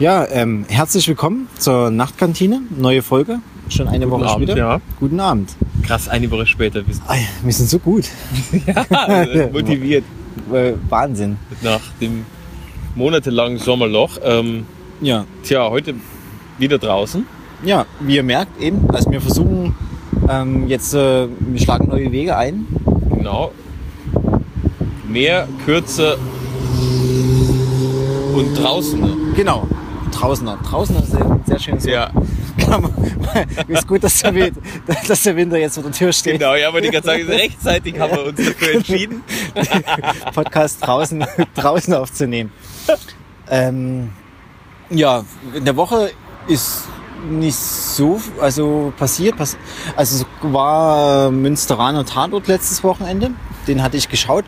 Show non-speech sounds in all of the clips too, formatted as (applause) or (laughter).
Ja, ähm, herzlich willkommen zur Nachtkantine. Neue Folge. Schon eine Guten Woche Abend, später. ja. Guten Abend. Krass, eine Woche später. Wir sind wir sind so gut. (laughs) ja, (laughs) motiviert Äh, Wahnsinn. nach dem monatelangen Sommerloch. Ähm, Ja. tja, heute wieder draußen. Ja, wie ihr merkt eben, also wir versuchen ähm, jetzt, äh, wir schlagen neue Wege ein. Genau. Mehr, kürzer und draußen. Genau. Draußener. Draußener ist ein sehr schönes Wort. Ja, (laughs) ist gut, dass der, Wind, dass der Winter jetzt vor der Tür steht. genau. Ja, aber die ganze Zeit rechtzeitig haben wir uns dafür entschieden. (laughs) Podcast draußen, draußen aufzunehmen. Ähm, ja, in der Woche ist nicht so also passiert. Pass also war äh, Münsteraner Tatort letztes Wochenende. Den hatte ich geschaut.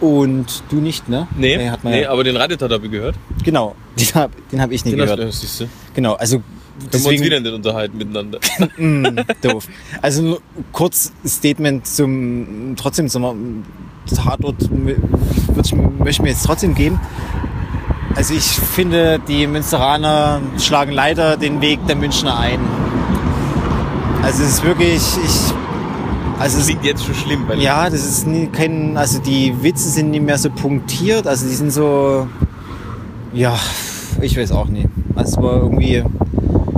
Und du nicht, ne? Nee, hat man nee ja, aber den Radiotat habe ich gehört. genau, den habe hab ich nie Den hast gehört. du, siehst du. Genau, also Können wir uns deswegen wieder nicht unterhalten miteinander. (laughs) Mm, (laughs) doof. Also nur kurz Statement zum trotzdem zum Tatort ich, möchte ich mir jetzt trotzdem geben. Also ich finde, die Münsteraner schlagen leider den Weg der Münchner ein. Also es ist wirklich, ich, also Das klingt jetzt schon schlimm, weil ja, das ist nie, kein, also die Witze sind nicht mehr so punktiert, also die sind so, ja, ich weiß auch nicht. Also es war irgendwie,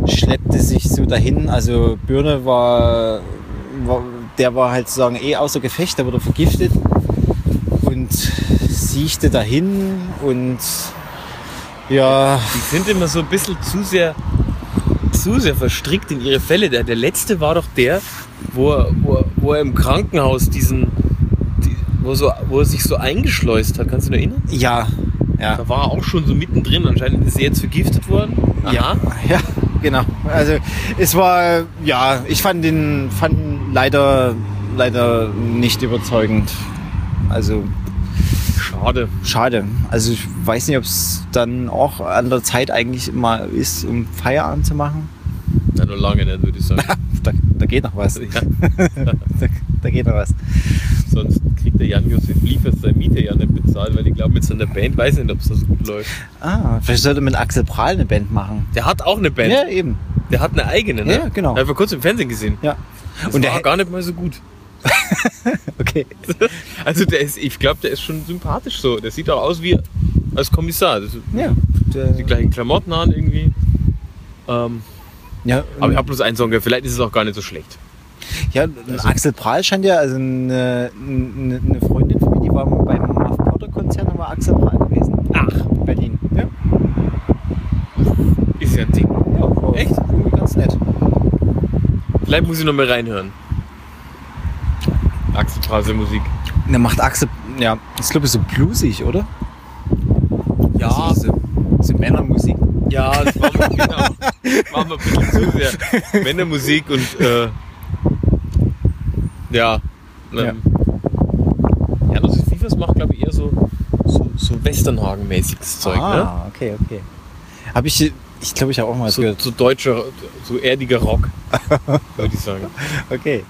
schleppte sich so dahin, also Birne war, war der war halt sozusagen eh außer Gefecht, der wurde vergiftet und siechte dahin und ja, Die sind immer so ein bisschen zu sehr, zu sehr verstrickt in ihre Fälle. Der, der letzte war doch der, wo er, wo, er- wo er im Krankenhaus diesen, die, wo, so, wo er sich so eingeschleust hat. Kannst du dich erinnern? ja, ja. Da war er auch schon so mittendrin. Anscheinend ist er jetzt vergiftet worden. Ja, (laughs) ja, genau. Also es war, ja, ich fand den, fand ihn leider, leider nicht überzeugend. Also Schade. schade. Also ich weiß nicht, ob es dann auch an der Zeit eigentlich mal ist, um Feierabend zu machen. Na, noch lange nicht, würde ich sagen. (laughs) Da, da geht noch was. (laughs) Ja, Da, da geht noch was. sonst der Jan-Josef Liefers seine Miete ja nicht bezahlt, weil ich glaube, mit seiner Band weiß ich nicht, ob es so gut läuft. Ah, vielleicht sollte man mit Axel Prahl eine Band machen. Der hat auch eine Band. Ja, eben. Der hat eine eigene, ne? Ja, genau. Hab ich vor kurzem im Fernsehen gesehen. Ja. Das Und war der, gar nicht mal so gut. (laughs) okay. (laughs) Also der ist, ich glaube, der ist schon sympathisch so. Der sieht auch aus wie als Kommissar. Ja. Die gleichen Klamotten an irgendwie. Ähm, ja, aber ich habe bloß einen Song gehört. Vielleicht ist es auch gar nicht so schlecht. Ja, Axel Prahl scheint ja, also eine, eine, eine Freundin von mir, die war beim Muff Potter Konzert, da war Axel Prahl gewesen. Ach, In Berlin. Ja. ist ja ein Ding. ja war Echt? Ganz nett. Vielleicht muss ich noch mal reinhören. Axel Prase Musik. Der macht Axel, ja, ich glaube, so bluesig, oder? Ja, So, so, so Männermusik. ja, das war mir, genau. War mir ein bisschen zu sehr Männermusik und äh, ja. Ähm, ja. das ist Fifas macht, glaube ich, eher so, so, so Westernhagen-mäßiges Zeug, ne? ah, okay, okay. Habe ich, ich glaube, ich habe auch mal So, gehört. so deutscher, so erdiger Rock, (laughs) würde ich sagen. Okay.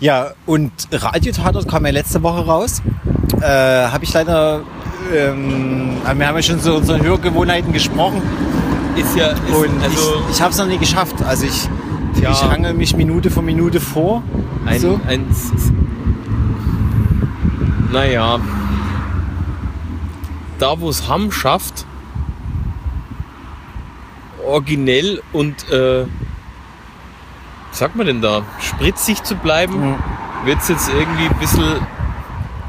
Ja, und Radiotatort kam ja letzte Woche raus. Äh, habe ich leider, ähm, wir haben ja schon so unsere Hörgewohnheiten gesprochen. Ist ja, ist, Und also ich, ich habe es noch nie geschafft. Also ich, Ja. ich hangel mich Minute für Minute vor. ein, so. ein naja, da wo es Hamm schafft, originell und, äh, was sagt man denn da, spritzig zu bleiben, Mhm. wird es jetzt irgendwie ein bisschen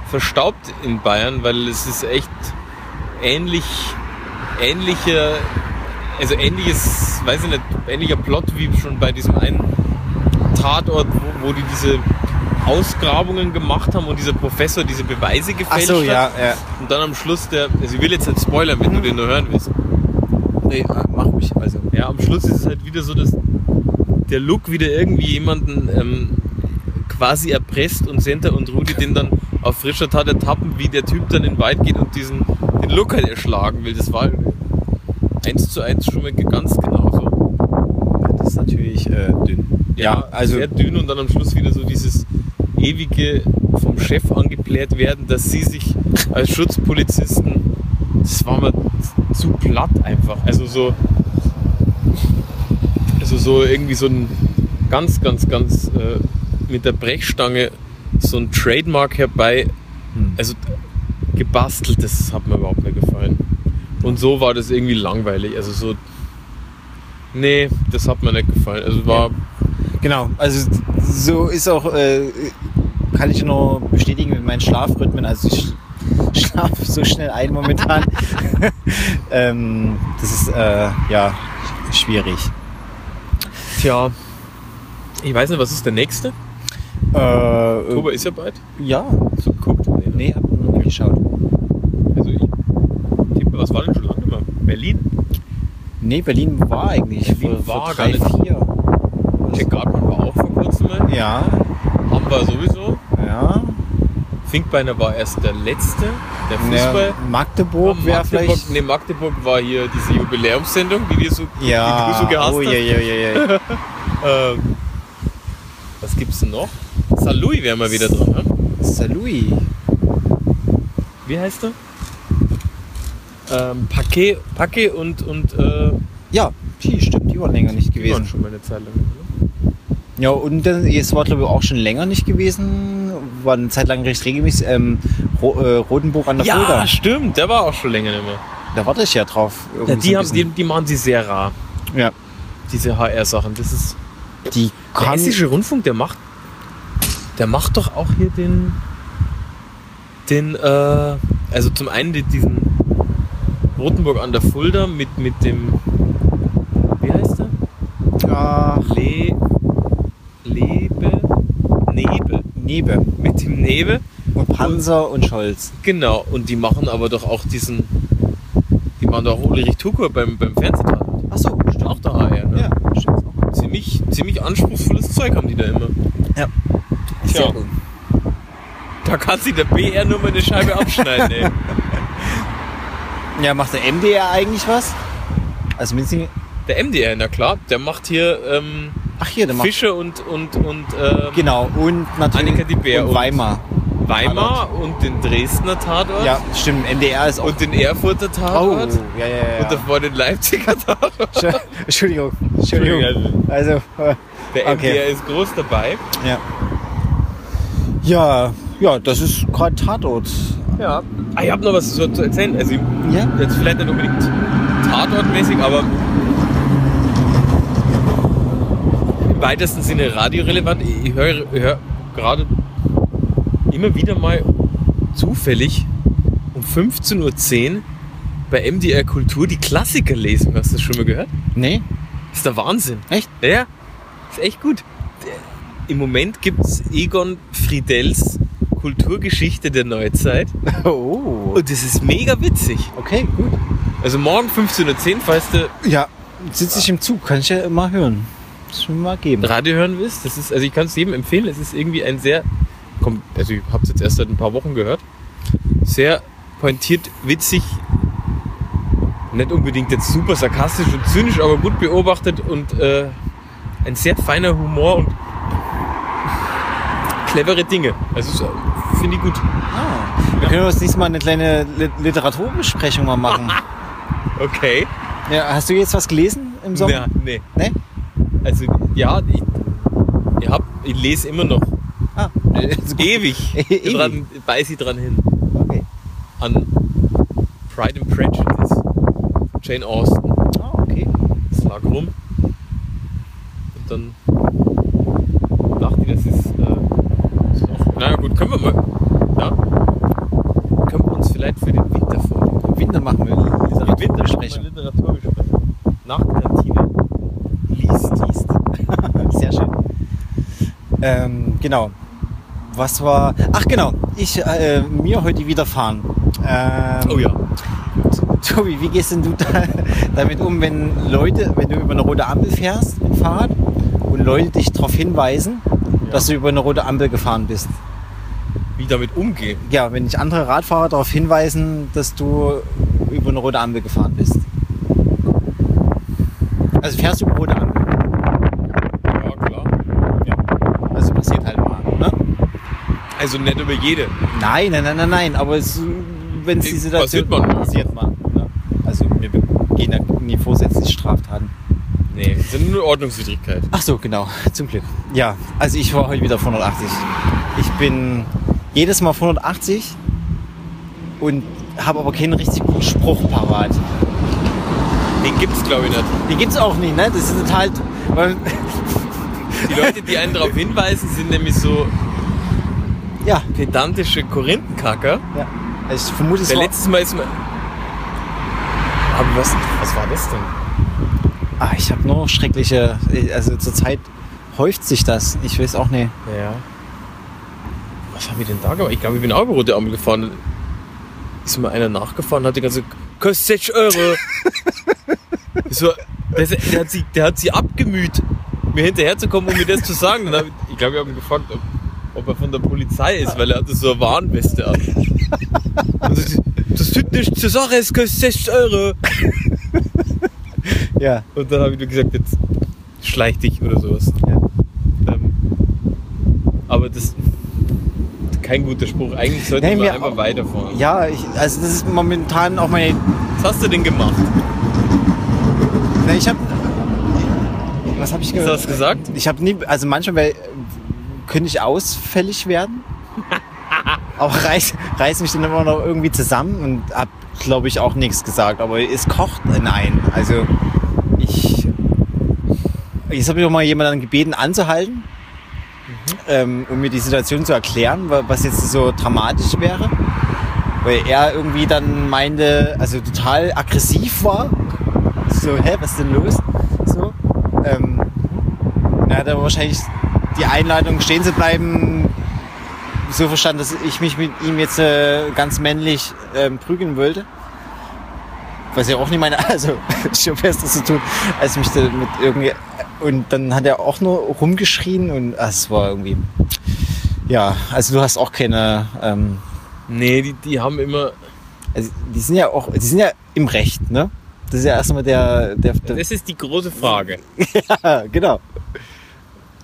verstaubt in Bayern, weil es ist echt ähnlich, ähnliche, also ähnliches, weiß ich nicht, ähnlicher Plot wie schon bei diesem einen Tatort, wo, wo die diese Ausgrabungen gemacht haben und dieser Professor diese Beweise Ach gefälscht so, hat. ja, ja. Und dann am Schluss der, also ich will jetzt nicht spoilern, wenn du den nur hören willst. Nee, äh, mach ruhig. Also. Ja, am Schluss ist es halt wieder so, dass der Look wieder irgendwie jemanden ähm, quasi erpresst und Senta und Rudi den dann auf frischer Tat ertappen, wie der Typ dann in den Wald geht und diesen den Look halt erschlagen will. Das war eins zu eins schon mal ganz genauso. Das ist natürlich äh, dünn. Ja, also- sehr dünn und dann am Schluss wieder so dieses ewige vom Chef angebläht werden, dass sie sich als Schutzpolizisten das war mir zu platt einfach. Also so, also so irgendwie so ein ganz, ganz, ganz äh, mit der Brechstange so ein Trademark herbei. Hm. Also gebastelt, das hat mir überhaupt nicht gefallen. Und so war das irgendwie langweilig. Also so, nee, das hat mir nicht gefallen. Also war, Genau, also so ist auch, äh, kann ich nur bestätigen mit meinen Schlafrhythmen. Also ich (laughs) schlafe so schnell ein momentan. (laughs) ähm, das ist äh, ja schwierig. tja, ich weiß nicht, was ist der nächste? Äh, Oktober ist ja bald. ja, So geguckt? Nee, nee, hab noch nicht geschaut. Also ich tippe, was war denn schon lange nicht mehr? Berlin? Nee, Berlin war eigentlich Berlin vor, war vor drei, gar nicht- vier. Jack Gartmann war auch vor kurzem mal. Ja, Haben wir sowieso. ja. Finkbeiner war erst der letzte. Der Fußball. ja Magdeburg wäre vielleicht. nee, Magdeburg war hier diese Jubiläumssendung, die, wir so, Ja, die du so gehasst oh, hast. ja, ja, ja, ja. Ähm, was gibt's denn noch? Salui wären wir wieder dran. Ne? Salui. Wie heißt er? Ähm, Paquet, Paquet und, und äh, Ja, die stimmt, die waren länger nicht die waren gewesen. schon mal eine Zeit lang. Oder? Ja, und dann, es war glaube ich auch schon länger nicht gewesen, war eine Zeit lang recht regelmäßig, ähm, Ro äh, Rotenburg an der Ja, Fulda. stimmt, der war auch schon länger nicht mehr. Da warte ich ja drauf. Ja, so die, ein haben, die, die machen sie sehr rar, ja, diese HR-Sachen. Das ist. die Der Hessische Rundfunk, der macht. Der macht doch auch hier den. Den, äh, also zum einen die- diesen Rotenburg an der Fulda mit, mit dem. Wie heißt der? Ach, Le. Lebe. Nebe. Nebe Mit dem Nebe. und Panzer und Scholz. Genau. Und die machen aber doch auch diesen. Die machen doch auch Ulrich Tukur beim, beim Fernsehtatort. Ach so, Auch der HR, ne? Ja, stimmt. Ziemlich, ziemlich anspruchsvolles Zeug haben die da immer. Sehr Tja. gut. Da kann sich der BR nur mal eine Scheibe abschneiden, ey. (laughs) Ja, macht der MDR eigentlich was? Also mindestens, Der MDR, na klar, der macht hier ähm, ach hier, der macht, Fische und, und, und ähm, genau, und natürlich Annika die Bär und Weimar. Weimar und den Dresdner Tatort Ja, stimmt, MDR ist auch... und den Erfurter oh, Tatort ja, ja, ja. und davor den Leipziger Tatort. (laughs) Entsch- Entschuldigung, Entschuldigung. Also, äh, Der Okay. MDR ist groß dabei. ja. Ja, ja, das ist gerade Tatort. Ja. Ah, ich habe noch was zu zu erzählen. Also Ja? jetzt vielleicht nicht unbedingt Tatortmäßig, aber im weitesten Sinne radiorelevant. Ich höre, höre gerade immer wieder mal zufällig um 15.10 Uhr bei MDR Kultur die Klassikerlesung. Hast du das schon mal gehört? Nee? ist der Wahnsinn. Echt? Ja, ist echt gut. Im Moment gibt es Egon Friedels Kulturgeschichte der Neuzeit (laughs) Oh. und das ist mega witzig. Okay, gut. Also morgen 15.10 Uhr, falls du Ja, sitze ich im Zug, kann ich ja immer hören. Das schon mal geben. Radio hören willst, das ist, also ich kann es jedem empfehlen, es ist irgendwie ein sehr, komm, also ich habe es jetzt erst seit ein paar Wochen gehört, sehr pointiert, witzig, nicht unbedingt jetzt super sarkastisch und zynisch, aber gut beobachtet und äh, ein sehr feiner Humor und clevere Dinge. Also so, finde ich gut. Ah, wir können uns nächstes Mal eine kleine Li- Literaturbesprechung mal machen. (laughs) Okay. ja, hast du jetzt was gelesen im Sommer? Ja, nee. Nee? Also ja, ich, ich, hab, ich lese immer noch. Ah, also. (laughs) Ewig. (laughs) Ewig. Dran, beiß ich dran hin. okay. An Pride and Prejudice. Jane Austen. Ah, okay. Das lag rum. Und dann dachte ich, das ist, äh, ist auch, naja gut, können wir mal. Ja. Können wir uns vielleicht für den Winter vornehmen. Im Winter machen wir Im Winter Literaturbesprechung. Literaturbesprechung. Nach Kantine. Liest, liest. (laughs) Sehr schön. Ähm, genau. Was war. Ach genau, ich äh, mir heute widerfahren. Ähm, Oh ja. Tobi, wie gehst denn du da, (laughs) damit um, wenn Leute, wenn du über eine rote Ampel fährst mit Fahrrad und Leute dich darauf hinweisen, Ja. dass du über eine rote Ampel gefahren bist? Wie damit umgehen. Ja, wenn dich andere Radfahrer darauf hinweisen, dass du über eine rote Ampel gefahren bist. Also fährst du über rote Ampel. Ja, klar. Also passiert halt mal. Ne? Also nicht über jede. Nein, nein, nein, nein, nein. Aber es, wenn es die Passiert Situation manchmal. passiert mal. gehen ja nie vorsätzlich Straftaten. Nee, das sind nur Ordnungswidrigkeit. Ach so, genau, zum Glück. Ja, also ich war heute wieder auf 180. Ich bin jedes Mal auf 180 und habe aber keinen richtig guten Spruch parat. Den gibt's glaube ich nicht. Die gibt's auch nicht, ne? Das ist halt, Die Leute, die einen darauf hinweisen, sind nämlich so ja, pedantische Korinthenkacker. ja. Ich vermute, es Der letztes Mal ist mir. Aber was, was war das denn? ah, ich habe nur schreckliche, also zurzeit häuft sich das. Ich weiß auch nicht. Ja. Was haben wir denn da gemacht? Ich glaube, ich bin auch über rote Ampel gefahren. Ist mir einer nachgefahren, hat die ganze kostet 60 Euro. (laughs) so, der, der, hat sie, der hat sie abgemüht, mir hinterherzukommen, um mir das zu sagen. Dann hab ich ich glaube, ich habe ihn gefragt, ob, ob er von der Polizei ist, weil er hatte so eine Warnweste an. Und so, das tut nichts zur Sache, es kostet 60 Euro. (laughs) Ja. Und dann habe ich nur gesagt, jetzt schleich dich oder sowas. Ja. Ähm, aber das kein guter Spruch. Eigentlich sollte Nee, mir einfach auch- weiterfahren. Ja, ich, also das ist momentan auch meine. Was hast du denn gemacht? Ne, ich habe. Was habe ich Hast du gesagt? Ich habe nie, also manchmal könnte ich ausfällig werden. (laughs) aber reiß, reiß mich dann immer noch irgendwie zusammen und hab, glaube ich, auch nichts gesagt. Aber es kocht in ein. Also ich. Jetzt habe ich auch mal jemanden gebeten anzuhalten, ähm, um mir die Situation zu erklären, wa- was jetzt so dramatisch wäre. Weil er irgendwie dann meinte, also total aggressiv war. So, hä, was ist denn los? So. Ähm, er hat aber wahrscheinlich die Einladung stehen zu bleiben so verstanden, dass ich mich mit ihm jetzt äh, ganz männlich ähm, prügeln wollte. Was ja auch nicht meine, (laughs) also (laughs) schon besser zu tun, als mich da mit irgendwie. Und dann hat er auch nur rumgeschrien und ah, es war irgendwie. Ja, also du hast auch keine. Ähm, Nee, die, die haben immer. also die sind ja auch, die sind ja im Recht, ne? Das ist ja erstmal der, der, der Das ist die große Frage. (laughs) ja, genau.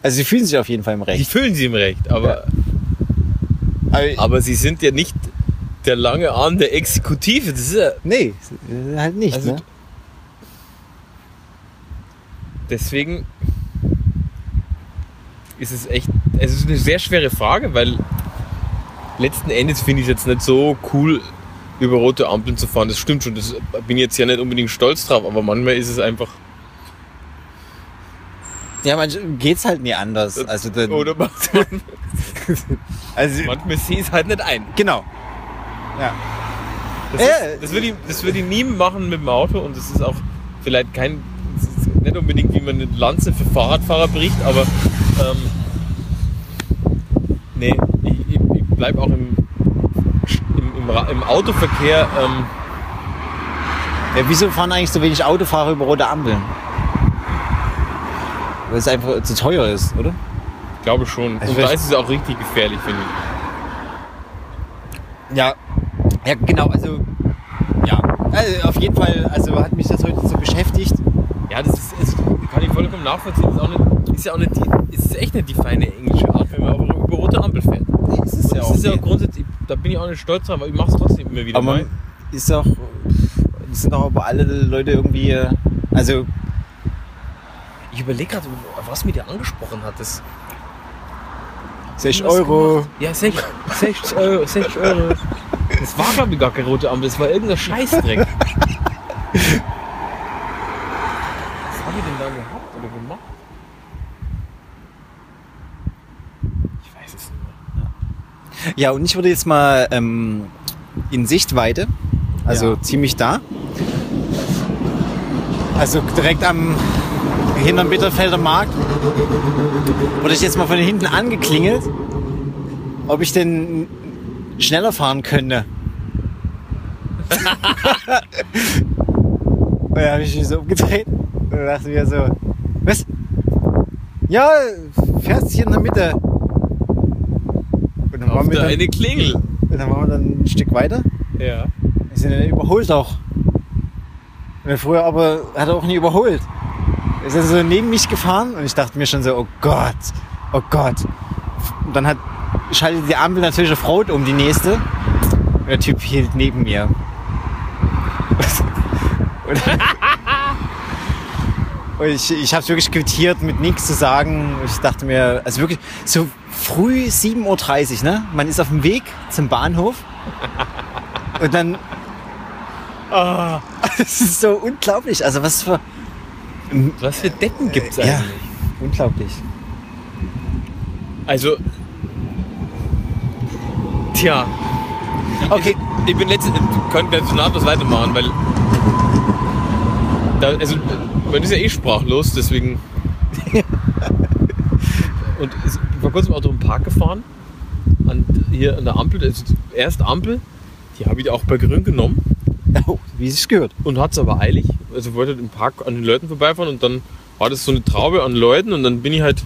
Also sie fühlen sich auf jeden Fall im Die Recht. fühlen sie im Recht, aber, Aber, aber sie sind ja nicht der lange Arm der Exekutive. Das ist ja, nee, halt nicht, Also, ne? Deswegen ist es echt, es ist eine sehr schwere Frage, weil letzten Endes finde ich es jetzt nicht so cool, über rote Ampeln zu fahren. Das stimmt schon, das bin ich jetzt ja nicht unbedingt stolz drauf, aber manchmal ist es einfach, Ja, manchmal geht's halt nie anders. Also, dann, oder man, (laughs) also manchmal sehe ich es halt nicht ein. genau. Ja. Das, Äh. ist, das, würde ich, das würde ich nie machen mit dem Auto und das ist auch vielleicht kein, nicht unbedingt wie man eine Lanze für Fahrradfahrer bricht, aber ähm, nee, ich, ich, ich bleibe auch im, im, im, im Autoverkehr, ähm, ja. Wieso fahren eigentlich so wenig Autofahrer über rote Ampeln? Weil es einfach zu teuer ist, oder? glaube schon. Also und da ist es auch richtig gefährlich, finde ich. Ja. Ja, genau, also. Ja. Also auf jeden Fall, also hat mich das heute so beschäftigt. Ja, das ist, ist kann ich vollkommen nachvollziehen. Ist, auch nicht, ist ja auch nicht die, ist echt nicht die feine englische Art, wenn man aber über rote Ampel fährt. Nee, das ist Und das ist ja auch grundsätzlich, da bin ich auch nicht stolz drauf, aber ich mache es trotzdem immer wieder Aber mal. ist auch, das sind auch aber alle Leute irgendwie, also Ich überlege gerade, was mir dir angesprochen hat. Das 60 Was Euro. gemacht? Ja, 60, 60 Euro. 60 Euro. Das war, glaube ich, gar keine rote Ampel, das war irgendein Scheißdreck. (laughs) Was habe ich denn da gehabt oder gemacht? Ich weiß es nicht mehr. Ja, und ich würde jetzt mal ähm, in Sichtweite, also Ja. ziemlich da, also direkt am hinterm Bitterfelder Markt, wurde ich jetzt mal von hinten angeklingelt, ob ich denn schneller fahren könnte. (laughs) und dann habe ich mich so umgedreht und dachte mir so, was? Ja, fährst hier in der Mitte. Auf der dann, eine Klingel. und dann waren wir dann ein Stück weiter. Ja. Wir sind dann überholt auch. Und früher aber hat er auch nie überholt. Er ist dann so neben mich gefahren und ich dachte mir schon so, oh Gott, oh Gott. Und dann hat, schaltet die Ampel natürlich auf Rot um, die nächste. Und der Typ hielt neben mir. Und, (laughs) Und ich, ich habe es wirklich quittiert mit nichts zu sagen. Ich dachte mir, also wirklich so früh 7.30 Uhr, ne? Man ist auf dem Weg zum Bahnhof und dann. Oh, (laughs) das ist so unglaublich. Also was für. Was für Decken gibt's Ja, eigentlich? unglaublich. Also. Tja. Okay. Ich, ich bin letztens. Können wir jetzt nahtlos weitermachen, weil. Da, also, man ist ja eh sprachlos, deswegen. (laughs) Und es- ich war kurz im Auto im Park gefahren. An, hier an der Ampel, also erst Ampel, die habe ich auch bei Grün genommen Oh, wie es gehört. und hat es aber eilig. Also wollte im Park an den Leuten vorbeifahren und dann war das so eine Traube an Leuten und dann bin ich halt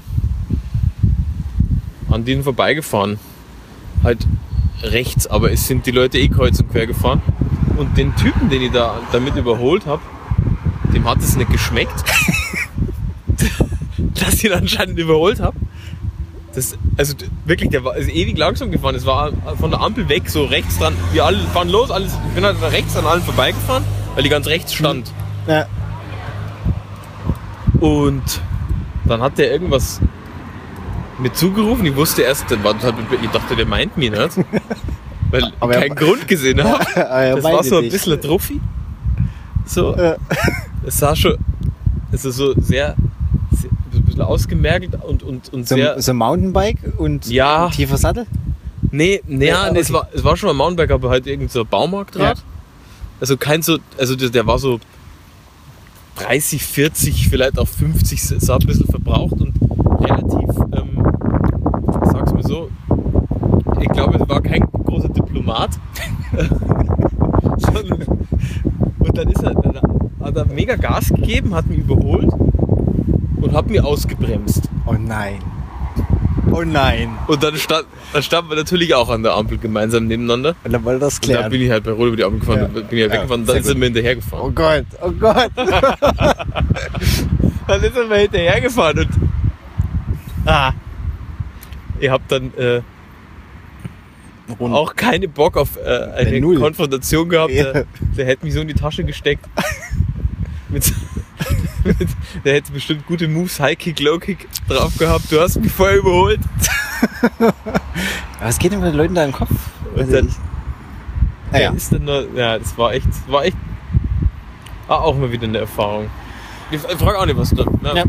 an denen vorbeigefahren. Halt rechts, aber es sind die Leute eh kreuz und quer gefahren. Und den Typen, den ich da damit überholt habe, dem hat es nicht geschmeckt, (laughs) dass ich ihn anscheinend überholt habe. Das, also wirklich, der war ist ewig langsam gefahren. Es war von der Ampel weg, so rechts dran. Wir alle fahren los, alles, ich bin halt rechts an allen vorbeigefahren, weil die ganz rechts stand. Ja. Und dann hat der irgendwas mir zugerufen. Ich wusste erst, ich dachte, der meint mich nicht. (laughs) Weil Aber ich er- keinen Grund gesehen (laughs) habe. Er Das war so ein bisschen ein Trophy. So. Ja. Es sah schon, also so sehr, bisschen ausgemergelt und, und, und So, sehr. so Mountainbike und Ja. tiefer Sattel? Nee, nee, Ja, nee es, war, es war schon ein Mountainbike, aber halt irgend so Baumarktrad. Ja. Also kein so, also der, der war so 30, 40, vielleicht auch 50, sah ein bisschen verbraucht und relativ, ähm, ich sag's mal so, ich glaube, es war kein großer Diplomat. (laughs) Und dann ist er, dann hat er mega Gas gegeben, hat mich überholt und hat mir ausgebremst. Oh nein. Oh nein. Und dann stand, dann standen wir natürlich auch an der Ampel gemeinsam nebeneinander. Und dann wollte das Und da klären. bin ich halt bei Rot über die Ampel gefahren, Ja. dann bin ich halt Ja, weggefahren und dann sind gut. wir hinterhergefahren. Oh Gott, oh Gott. (laughs) Dann sind wir hinterhergefahren und ah, ihr habt dann äh, auch keine Bock auf äh, eine. Konfrontation gehabt. Ja. Der, der hätte mich so in die Tasche gesteckt. Mit, mit, der hätte bestimmt gute Moves, High Kick, Low Kick drauf gehabt. Du hast mich vorher überholt. (laughs) Was geht denn mit den Leuten da im Kopf? Und dann, Naja. Ist dann nur, ja, das war echt, war echt ah, auch mal wieder eine Erfahrung. Ich frage auch nicht, was da. Ne? Ja.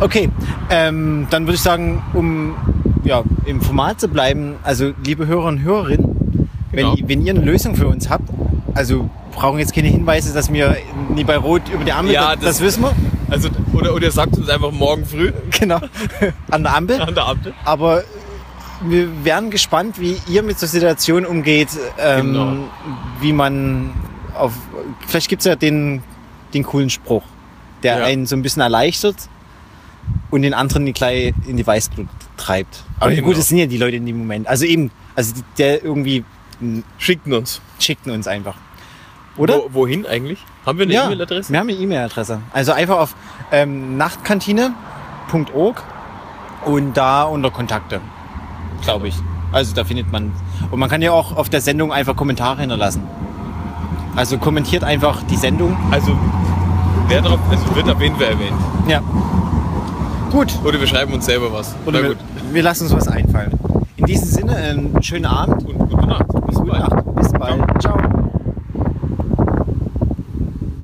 Okay, ähm, dann würde ich sagen, um ja, im Format zu bleiben, also liebe Hörer und Hörerinnen, Genau. wenn, wenn ihr eine Lösung für uns habt, also brauchen jetzt keine Hinweise, dass wir nie bei Rot über die Ampel, Ja, das, das- wissen wir, Also, oder, oder sagt uns einfach morgen früh (laughs) genau, an der Ampel. an der Ampel. Aber wir wären gespannt, wie ihr mit so Situationen umgeht, ähm, Genau. wie man auf, vielleicht gibt's ja den, den coolen Spruch, der Ja. einen so ein bisschen erleichtert und den anderen die gleich in die Weißblut treibt. Aber Genau. gut, das sind ja die Leute in dem Moment. Also eben, also der irgendwie Schickten uns. schickten uns einfach. Oder? Wo, wohin eigentlich? Haben wir eine ja, E-Mail-Adresse? wir haben eine E-Mail-Adresse. Also einfach auf ähm, nachtkantine.org und da unter Kontakte, glaube ich. Also da findet man. Und man kann ja auch auf der Sendung einfach Kommentare hinterlassen. Also kommentiert einfach die Sendung. Also, wer drauf, also wird auf jeden Fall erwähnt. Ja. Gut. Oder wir schreiben uns selber was. Oder wir, gut. wir lassen uns was einfallen. In diesem Sinne, einen schönen Abend. Und gute Nacht. Bis Gute bald. Nacht.